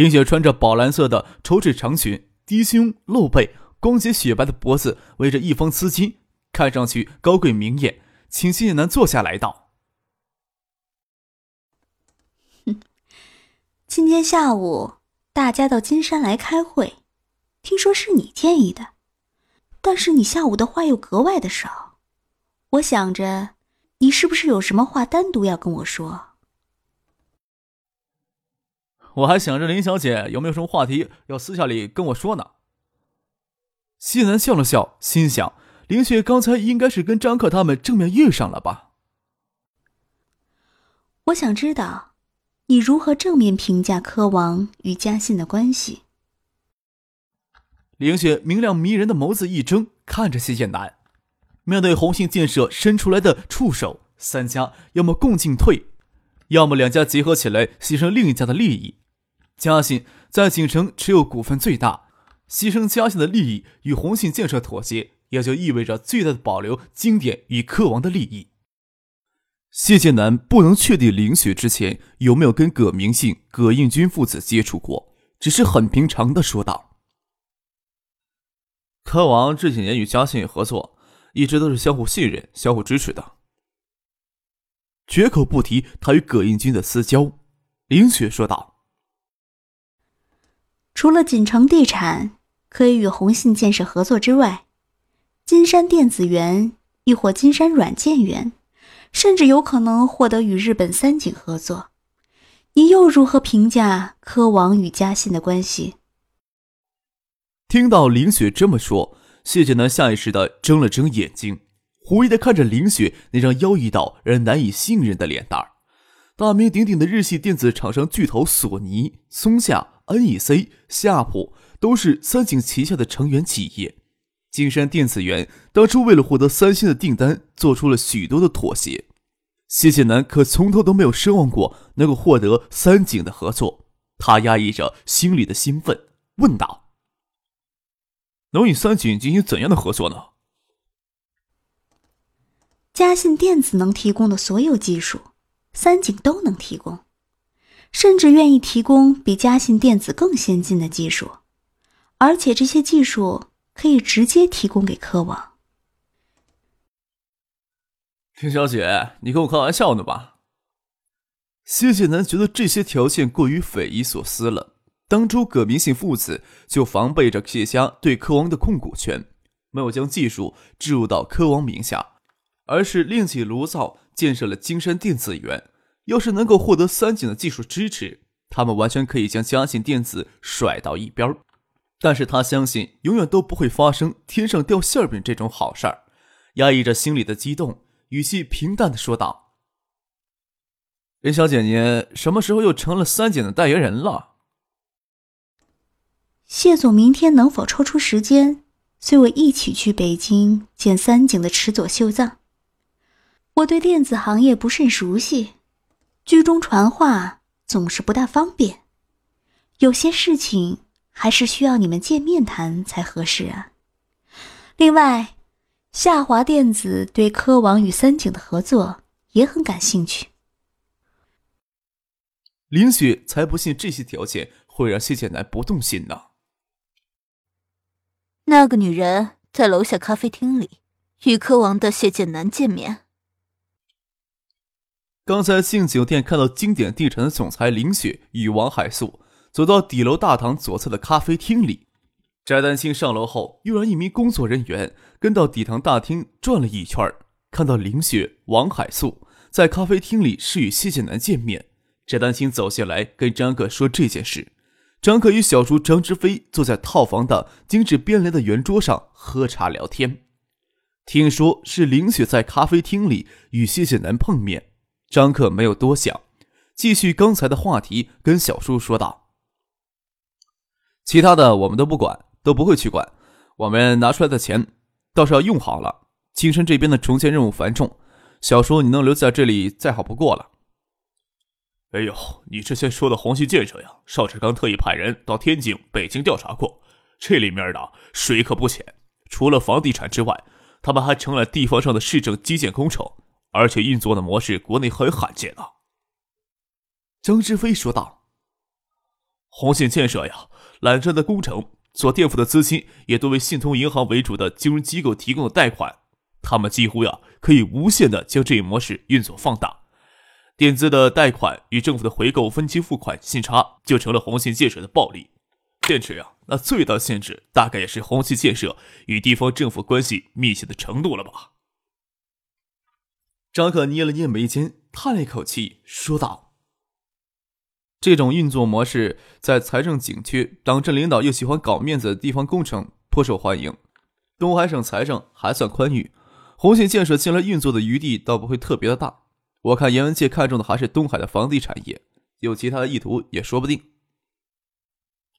林雪穿着宝蓝色的绸质长裙，低胸露背，光洁雪白的脖子围着一方丝巾，看上去高贵明艳。请谢南坐下来道：“哼，今天下午大家到金山来开会，听说是你建议的，但是你下午的话又格外的少。我想着，你是不是有什么话单独要跟我说？”我还想着林小姐有没有什么话题要私下里跟我说呢。西南笑了笑，心想：林雪刚才应该是跟张克他们正面遇上了吧？我想知道，你如何正面评价柯王与嘉信的关系？林雪明亮迷人的眸子一睁，看着谢剑南。面对红杏建设伸出来的触手，三家要么共进退，要么两家结合起来牺牲另一家的利益。嘉信在锦城持有股份最大，牺牲嘉信的利益与红信建设妥协，也就意味着最大的保留经典与克王的利益。谢剑南不能确定林雪之前有没有跟葛明信、葛应军父子接触过，只是很平常的说道：“柯王这几年与嘉信合作，一直都是相互信任、相互支持的，绝口不提他与葛应军的私交。”林雪说道。除了锦城地产可以与宏信建设合作之外，金山电子园亦或金山软件园，甚至有可能获得与日本三井合作。你又如何评价科王与嘉信的关系？听到林雪这么说，谢剑南下意识的睁了睁眼睛，狐疑的看着林雪那张妖异到让人难以信任的脸蛋儿。大名鼎鼎的日系电子厂商巨头索尼、松下。NEC、夏普都是三井旗下的成员企业。金山电子园当初为了获得三星的订单，做出了许多的妥协。谢谢南可从头都没有奢望过能够获得三井的合作。他压抑着心里的兴奋，问道：“能与三井进行怎样的合作呢？”嘉信电子能提供的所有技术，三井都能提供。甚至愿意提供比嘉信电子更先进的技术，而且这些技术可以直接提供给科网。林小姐，你跟我开玩笑呢吧？谢谢南觉得这些条件过于匪夷所思了。当初葛明信父子就防备着谢家对科王的控股权，没有将技术置入到科王名下，而是另起炉灶建设了金山电子园。要是能够获得三井的技术支持，他们完全可以将嘉信电子甩到一边但是他相信永远都不会发生天上掉馅饼这种好事儿。压抑着心里的激动，语气平淡的说道：“林小姐，您什么时候又成了三井的代言人了？”谢总明天能否抽出时间，随我一起去北京见三井的池佐秀藏？我对电子行业不甚熟悉。居中传话总是不大方便，有些事情还是需要你们见面谈才合适啊。另外，夏华电子对科王与三井的合作也很感兴趣。林雪才不信这些条件会让谢剑南不动心呢。那个女人在楼下咖啡厅里与科王的谢剑南见面。刚才进酒店看到经典地产的总裁林雪与王海素走到底楼大堂左侧的咖啡厅里，翟丹青上楼后又让一名工作人员跟到底堂大厅转了一圈，看到林雪、王海素在咖啡厅里是与谢剑南见面。翟丹青走下来跟张克说这件事。张克与小叔张之飞坐在套房的精致边帘的圆桌上喝茶聊天，听说是林雪在咖啡厅里与谢剑南碰面。张克没有多想，继续刚才的话题，跟小叔说道：“其他的我们都不管，都不会去管。我们拿出来的钱倒是要用好了。青山这边的重建任务繁重，小叔你能留在这里再好不过了。哎呦，你之前说的红旗建设呀，邵志刚特意派人到天津、北京调查过，这里面的水可不浅。除了房地产之外，他们还成了地方上的市政基建工程，而且运作的模式国内很罕见啊。张志飞说道：“红线建设呀，揽着的工程所垫付的资金也都为信通银行为主的金融机构提供的贷款，他们几乎呀可以无限的将这一模式运作放大。”垫资的贷款与政府的回购分期付款信差，就成了红线建设的暴利。限制呀，那最大限制大概也是红信建设与地方政府关系密切的程度了吧？张可捏了捏眉间，叹了一口气，说道：“这种运作模式在财政紧缺、党政领导又喜欢搞面子的地方工程颇受欢迎。东海省财政还算宽裕，红信建设将来运作的余地倒不会特别的大。”我看严文界看中的还是东海的房地产业，有其他的意图也说不定。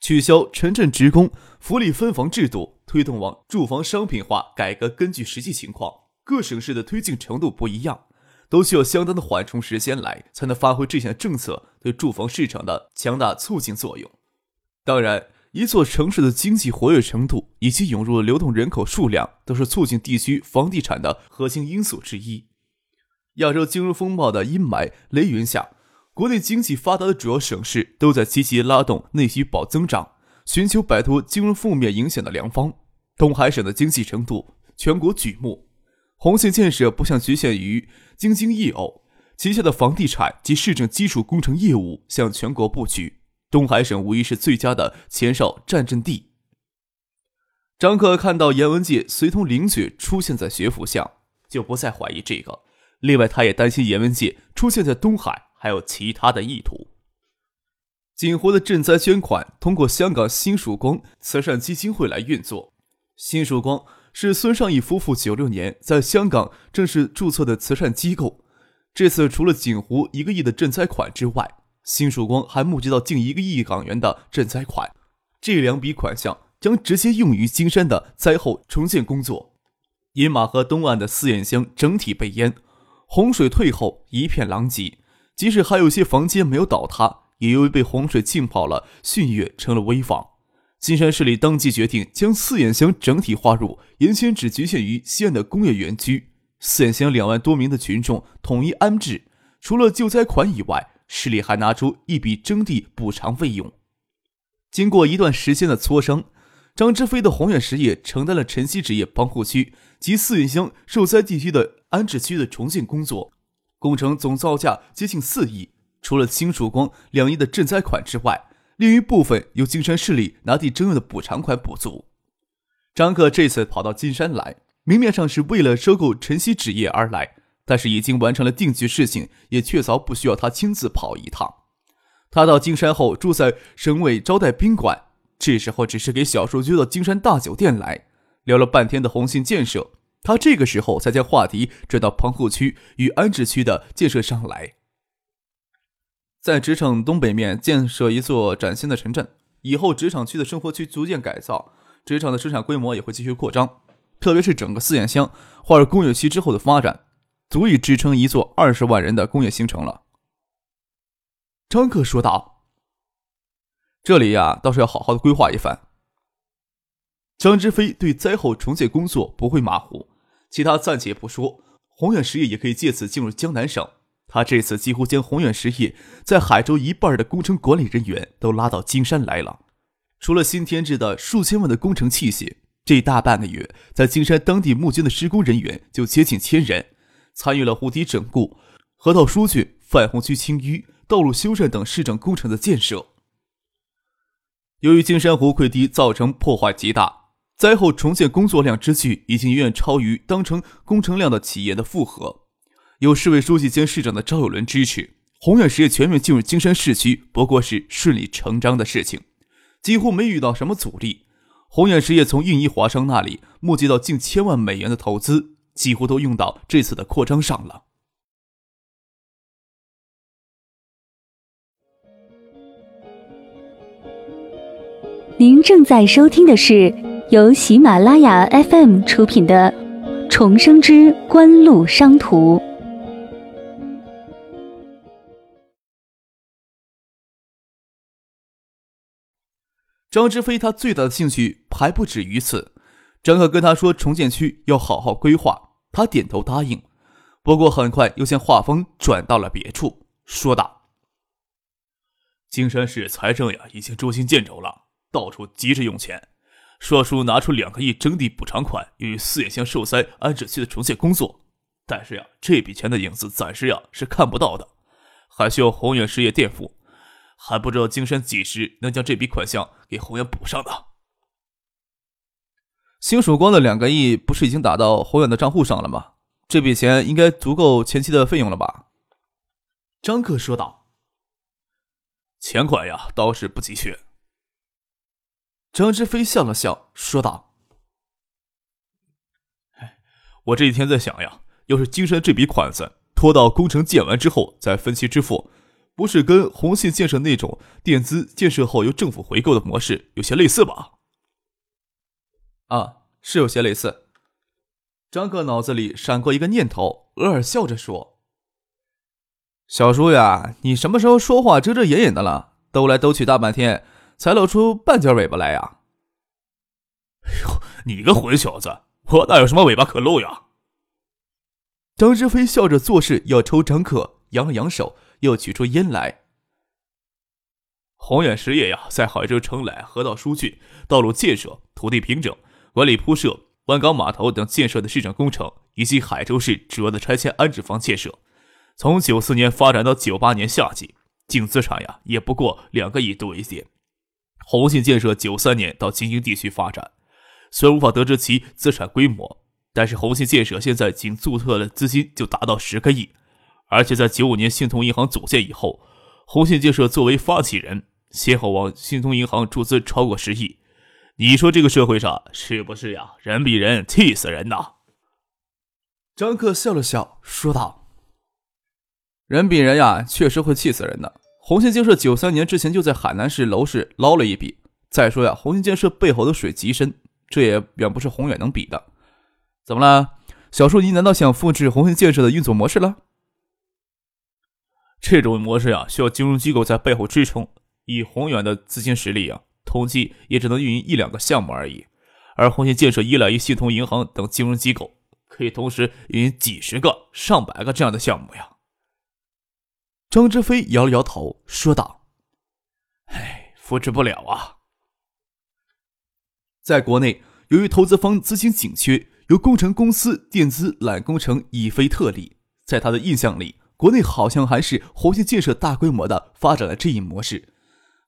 取消城镇职工福利分房制度，推动往住房商品化改革，根据实际情况，各省市的推进程度不一样，都需要相当的缓冲时间来，才能发挥这项政策对住房市场的强大促进作用。当然，一座城市的经济活跃程度以及涌入的流动人口数量，都是促进地区房地产的核心因素之一。亚洲金融风暴的阴霾雷云下，国内经济发达的主要省市都在积极拉动内需保增长，寻求摆脱金融负面影响的良方。东海省的经济程度全国举目，红线建设不像局限于京津冀偶，旗下的房地产及市政基础工程业务向全国布局。东海省无疑是最佳的前哨战阵地。张克看到严文界随同林雪出现在学府巷，就不再怀疑这个。另外，他也担心严文界出现在东海还有其他的意图。锦湖的赈灾捐款通过香港新曙光慈善基金会来运作。新曙光是孙尚义夫妇九六年在香港正式注册的慈善机构。这次除了锦湖一个亿的赈灾款之外，新曙光还募集到近一个亿港元的赈灾款。这两笔款项将直接用于金山的灾后重建工作。饮马河东岸的四眼乡整体被淹。洪水退后，一片狼藉。即使还有些房间没有倒塌，也由于被洪水浸泡了，逊月成了危房。金山市里当即决定将四眼乡整体划入，原先只局限于西岸的工业园区。四眼乡两万多名的群众统一安置。除了救灾款以外，市里还拿出一笔征地补偿费用。经过一段时间的磋商，张之飞的宏远实业承担了晨曦纸业棚户区及四眼乡受灾地区的。安置区的重建工作，工程总造价接近四亿。除了新曙光两亿的赈灾款之外，另一部分由金山市里拿地征用的补偿款补足。张克这次跑到金山来，明面上是为了收购晨曦纸业而来，但是已经完成了定局事情，也确凿不需要他亲自跑一趟。他到金山后住在省委招待宾馆，这时候只是给小树约到金山大酒店来，聊了半天的红信建设。他这个时候才将话题转到棚户区与安置区的建设上来。在职场东北面建设一座崭新的城镇，以后职场区的生活区逐渐改造，职场的生产规模也会继续扩张。特别是整个四眼乡划入工业区之后的发展，足以支撑一座二十万人的工业新城了。张克说道：“这里呀，倒是要好好的规划一番。”张之飞对灾后重建工作不会马虎，其他暂且不说，宏远实业也可以借此进入江南省。他这次几乎将宏远实业在海州一半的工程管理人员都拉到金山来了。除了新添置的数千万的工程器械，这大半个月在金山当地募捐的施工人员就接近千人，参与了湖堤整固、河道疏浚、泛洪区清淤、道路修缮等市政工程的建设。由于金山湖溃堤造成破坏极大。灾后重建工作量之巨，已经远远超于当成工程量的企业的负荷。有市委书记兼市长的赵有伦支持，宏远实业全面进入金山市区，不过是顺理成章的事情，几乎没遇到什么阻力。宏远实业从印尼华商那里募集到近千万美元的投资，几乎都用到这次的扩张上了。您正在收听的是由喜马拉雅 FM 出品的《重生之官路商途》。张之飞他最大的兴趣还不止于此。张克跟他说重建区要好好规划，他点头答应。不过很快又将画风转到了别处，说道：“金山市财政呀，已经捉襟见肘了，到处急着用钱。说叔拿出两个亿征地补偿款，用于四眼乡受灾安置区的重建工作。但是呀，这笔钱的影子暂时呀是看不到的，还需要宏远实业垫付。还不知道金山几时能将这笔款项给宏远补上呢？星曙光的两个亿不是已经打到宏远的账户上了吗？这笔钱应该足够前期的费用了吧？张克说道。钱款呀，倒是不急缺。张之飞笑了笑，说道：“，我这几天在想呀，要是金山这笔款子拖到工程建完之后再分期支付，不是跟红信建设那种垫资建设后由政府回购的模式有些类似吧？”啊，是有些类似。张克脑子里闪过一个念头，偶尔笑着说：“小叔呀，你什么时候说话遮遮掩掩的了？兜来兜去大半天，才露出半截尾巴来呀？”“哎呦，你个混小子，我哪有什么尾巴可露呀？”张志飞笑着做事要抽张可，扬了扬手，又取出烟来。宏远实业呀，在海州承揽河道疏浚、道路建设、土地平整、管理铺设。万港码头等建设的市政工程，以及海州市主要的拆迁安置房建设，从九四年发展到九八年夏季，净资产呀也不过两个亿多一些。宏信建设九三年到京津地区发展，虽然无法得知其资产规模，但是宏信建设现在仅注册的资金就达到十个亿，而且在九五年信通银行组建以后，红信建设作为发起人，先后往信通银行注资超过十亿。你说这个社会上是不是呀？人比人气死人呐！张克笑了笑，说道：“人比人呀，确实会气死人的。红信建设九三年之前就在海南市楼市捞了一笔。再说呀，红信建设背后的水极深，这也远不是宏远能比的。怎么了，小树？你难道想复制红信建设的运作模式了？这种模式呀，需要金融机构在背后支撑。以宏远的资金实力呀。”统计也只能运营一两个项目而已，而红信建设依赖于信通银行等金融机构，可以同时运营几十个、上百个这样的项目呀。张之飞摇了摇头，说道：“唉，扶持不了啊。在国内，由于投资方资金紧缺，由工程公司垫资揽工程已非特例。在他的印象里，国内好像还是红信建设大规模的发展了这一模式。”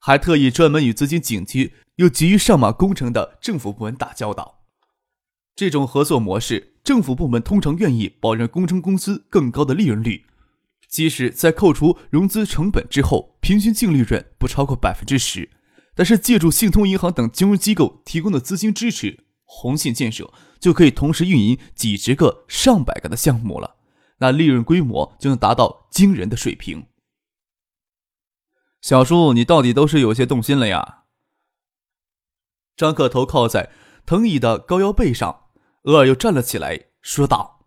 还特意专门与资金紧缺又急于上马工程的政府部门打交道。这种合作模式，政府部门通常愿意保证工程公司更高的利润率，即使在扣除融资成本之后，平均净利润不超过百分之十。但是，借助信通银行等金融机构提供的资金支持，红信建设就可以同时运营几十个、上百个的项目了，那利润规模就能达到惊人的水平。小叔，你到底都是有些动心了呀？张克头靠在藤椅的高腰背上，偶尔又站了起来，说道：“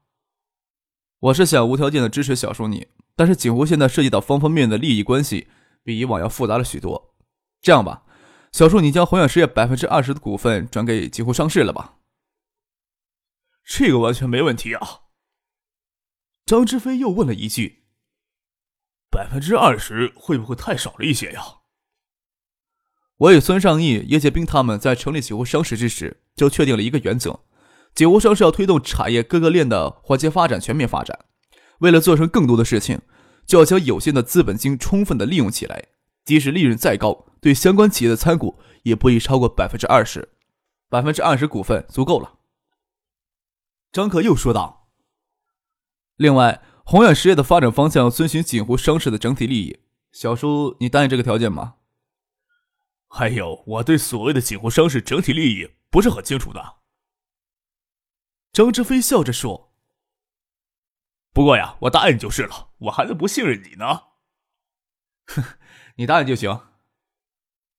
我是想无条件的支持小叔你，但是锦湖现在涉及到方方面面的利益关系，比以往要复杂了许多。这样吧，小叔，你将宏远实业百分之二十的股份转给锦湖上市了吧？这个完全没问题啊。”张之飞又问了一句。百分之二十会不会太少了一些呀？我与孙尚义、叶剑兵他们在成立九湖商事之时，就确定了一个原则：九湖商是要推动产业各个链的环节发展、全面发展。为了做成更多的事情，就要将有限的资本金充分的利用起来。即使利润再高，对相关企业的参股也不宜超过百分之二十。百分之二十股份足够了。张可又说道：“另外。”宏远实业的发展方向遵循锦湖商事的整体利益，小叔，你答应这个条件吗？还有，我对所谓的锦湖商事整体利益不是很清楚的。张志飞笑着说：“不过呀，我答应就是了，我还能不信任你呢？”哼，你答应就行。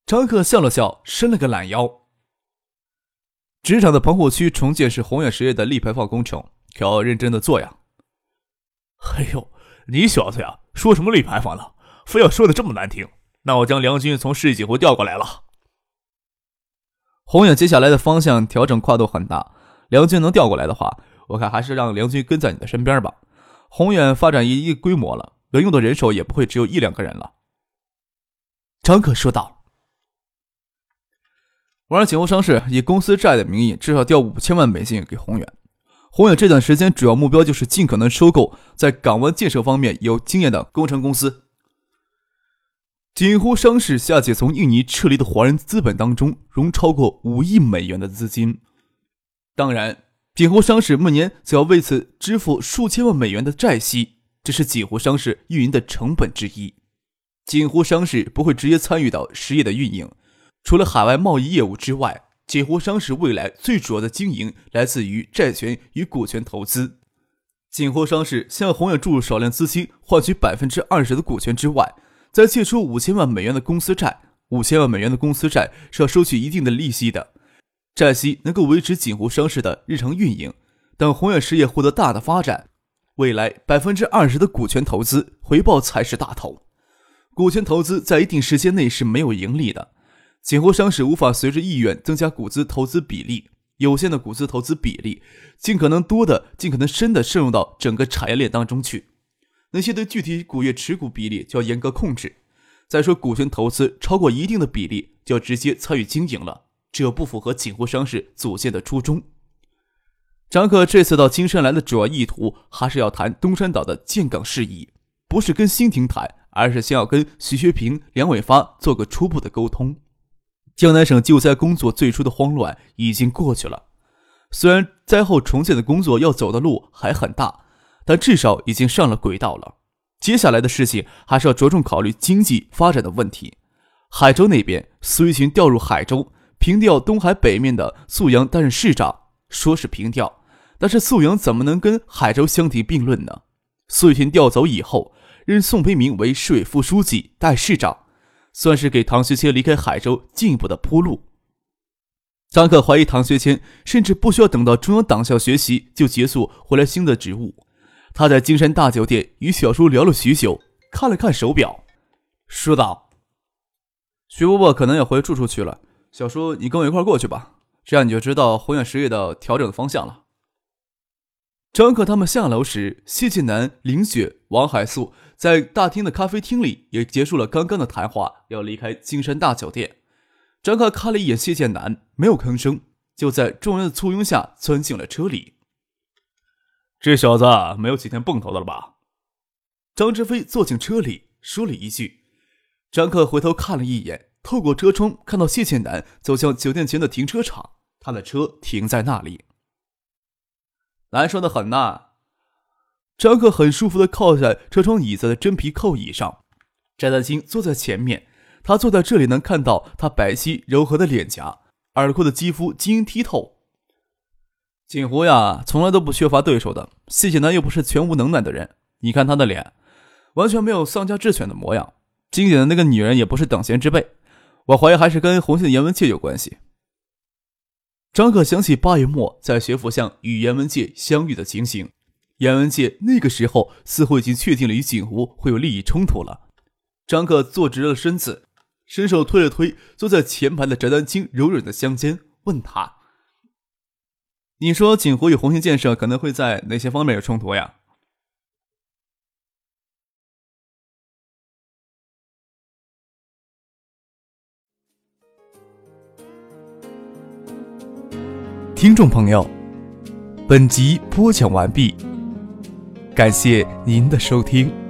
张克笑了笑，伸了个懒腰。职场的棚户区重建是宏远实业的立牌坊工程，可要认真的做呀。哎呦，你小子呀，说什么立牌坊呢？非要说的这么难听，那我将梁军从市井湖调过来了。宏远接下来的方向调整跨度很大，梁军能调过来的话，我看还是让梁军跟在你的身边吧。宏远发展一定规模了，能用的人手也不会只有一两个人了。张可说道。我让景湖商事以公司债的名义，至少调五千万美金给宏远。宏远这段时间主要目标就是尽可能收购在港湾建设方面有经验的工程公司。锦湖商事下届从印尼撤离的华人资本当中融超过五亿美元的资金，当然，锦湖商事每年则要为此支付数千万美元的债息，这是锦湖商事运营的成本之一。锦湖商事不会直接参与到实业的运营。除了海外贸易业务之外，锦湖商事未来最主要的经营来自于债权与股权投资。锦湖商事向宏远注入少量资金，换取百分之二十的股权之外，再借出五千万美元的公司债。五千万美元的公司债是要收取一定的利息的，债息能够维持锦湖商事的日常运营。等宏远实业获得大的发展，未来百分之二十的股权投资回报才是大头。股权投资在一定时间内是没有盈利的。锦湖商事无法随着意愿增加股资投资比例，有限的股资投资比例，尽可能多的、尽可能深的渗入到整个产业链当中去。那些对具体股业持股比例就要严格控制。再说股权投资超过一定的比例，就要直接参与经营了，这不符合锦湖商事组建的初衷。张克这次到金山来的主要意图，还是要谈东山岛的建港事宜，不是跟新亭谈，而是先要跟徐学平、梁伟发做个初步的沟通。江南省救灾工作最初的慌乱已经过去了，虽然灾后重建的工作要走的路还很大，但至少已经上了轨道了。接下来的事情还是要着重考虑经济发展的问题。海州那边，苏玉群调入海州，平调东海北面的宿阳担任市长，说是平调，但是宿阳怎么能跟海州相提并论呢？苏玉群调走以后，任宋培明为市委副书记，代市长。算是给唐学谦离开海州进一步的铺路。张克怀疑唐学谦甚至不需要等到中央党校学习就结束回来新的职务。他在金山大酒店与小叔聊了许久，看了看手表，说道：“徐伯伯可能要回住处去了，小叔你跟我一块过去吧，这样你就知道宏远实业的调整的方向了。”张克他们下楼时，谢晋南、林雪、王海素。在大厅的咖啡厅里，也结束了刚刚的谈话，要离开金山大酒店。张克看了一眼谢剑南，没有吭声，就在众人的簇拥下钻进了车里。这小子没有几天蹦头的了吧？张志飞坐进车里，说了一句。张克回头看了一眼，透过车窗看到谢剑南走向酒店前的停车场，他的车停在那里。难受的很呐。张克很舒服的靠在车窗椅子的真皮靠椅上，翟丹青坐在前面。他坐在这里能看到他白皙柔和的脸颊，耳廓的肌肤晶莹剔透。锦湖呀，从来都不缺乏对手的。谢谢南又不是全无能耐的人，你看他的脸，完全没有丧家之犬的模样。金姐的那个女人也不是等闲之辈，我怀疑还是跟红杏的严文界有关系。张克想起八月末在学府巷与严文界相遇的情形。严文界那个时候似乎已经确定了与景湖会有利益冲突了。张克坐直了身子，伸手推了推坐在前排的翟丹青柔软的香肩，问他：“你说景湖与红星建设可能会在哪些方面有冲突呀？”听众朋友，本集播讲完毕。感谢您的收听。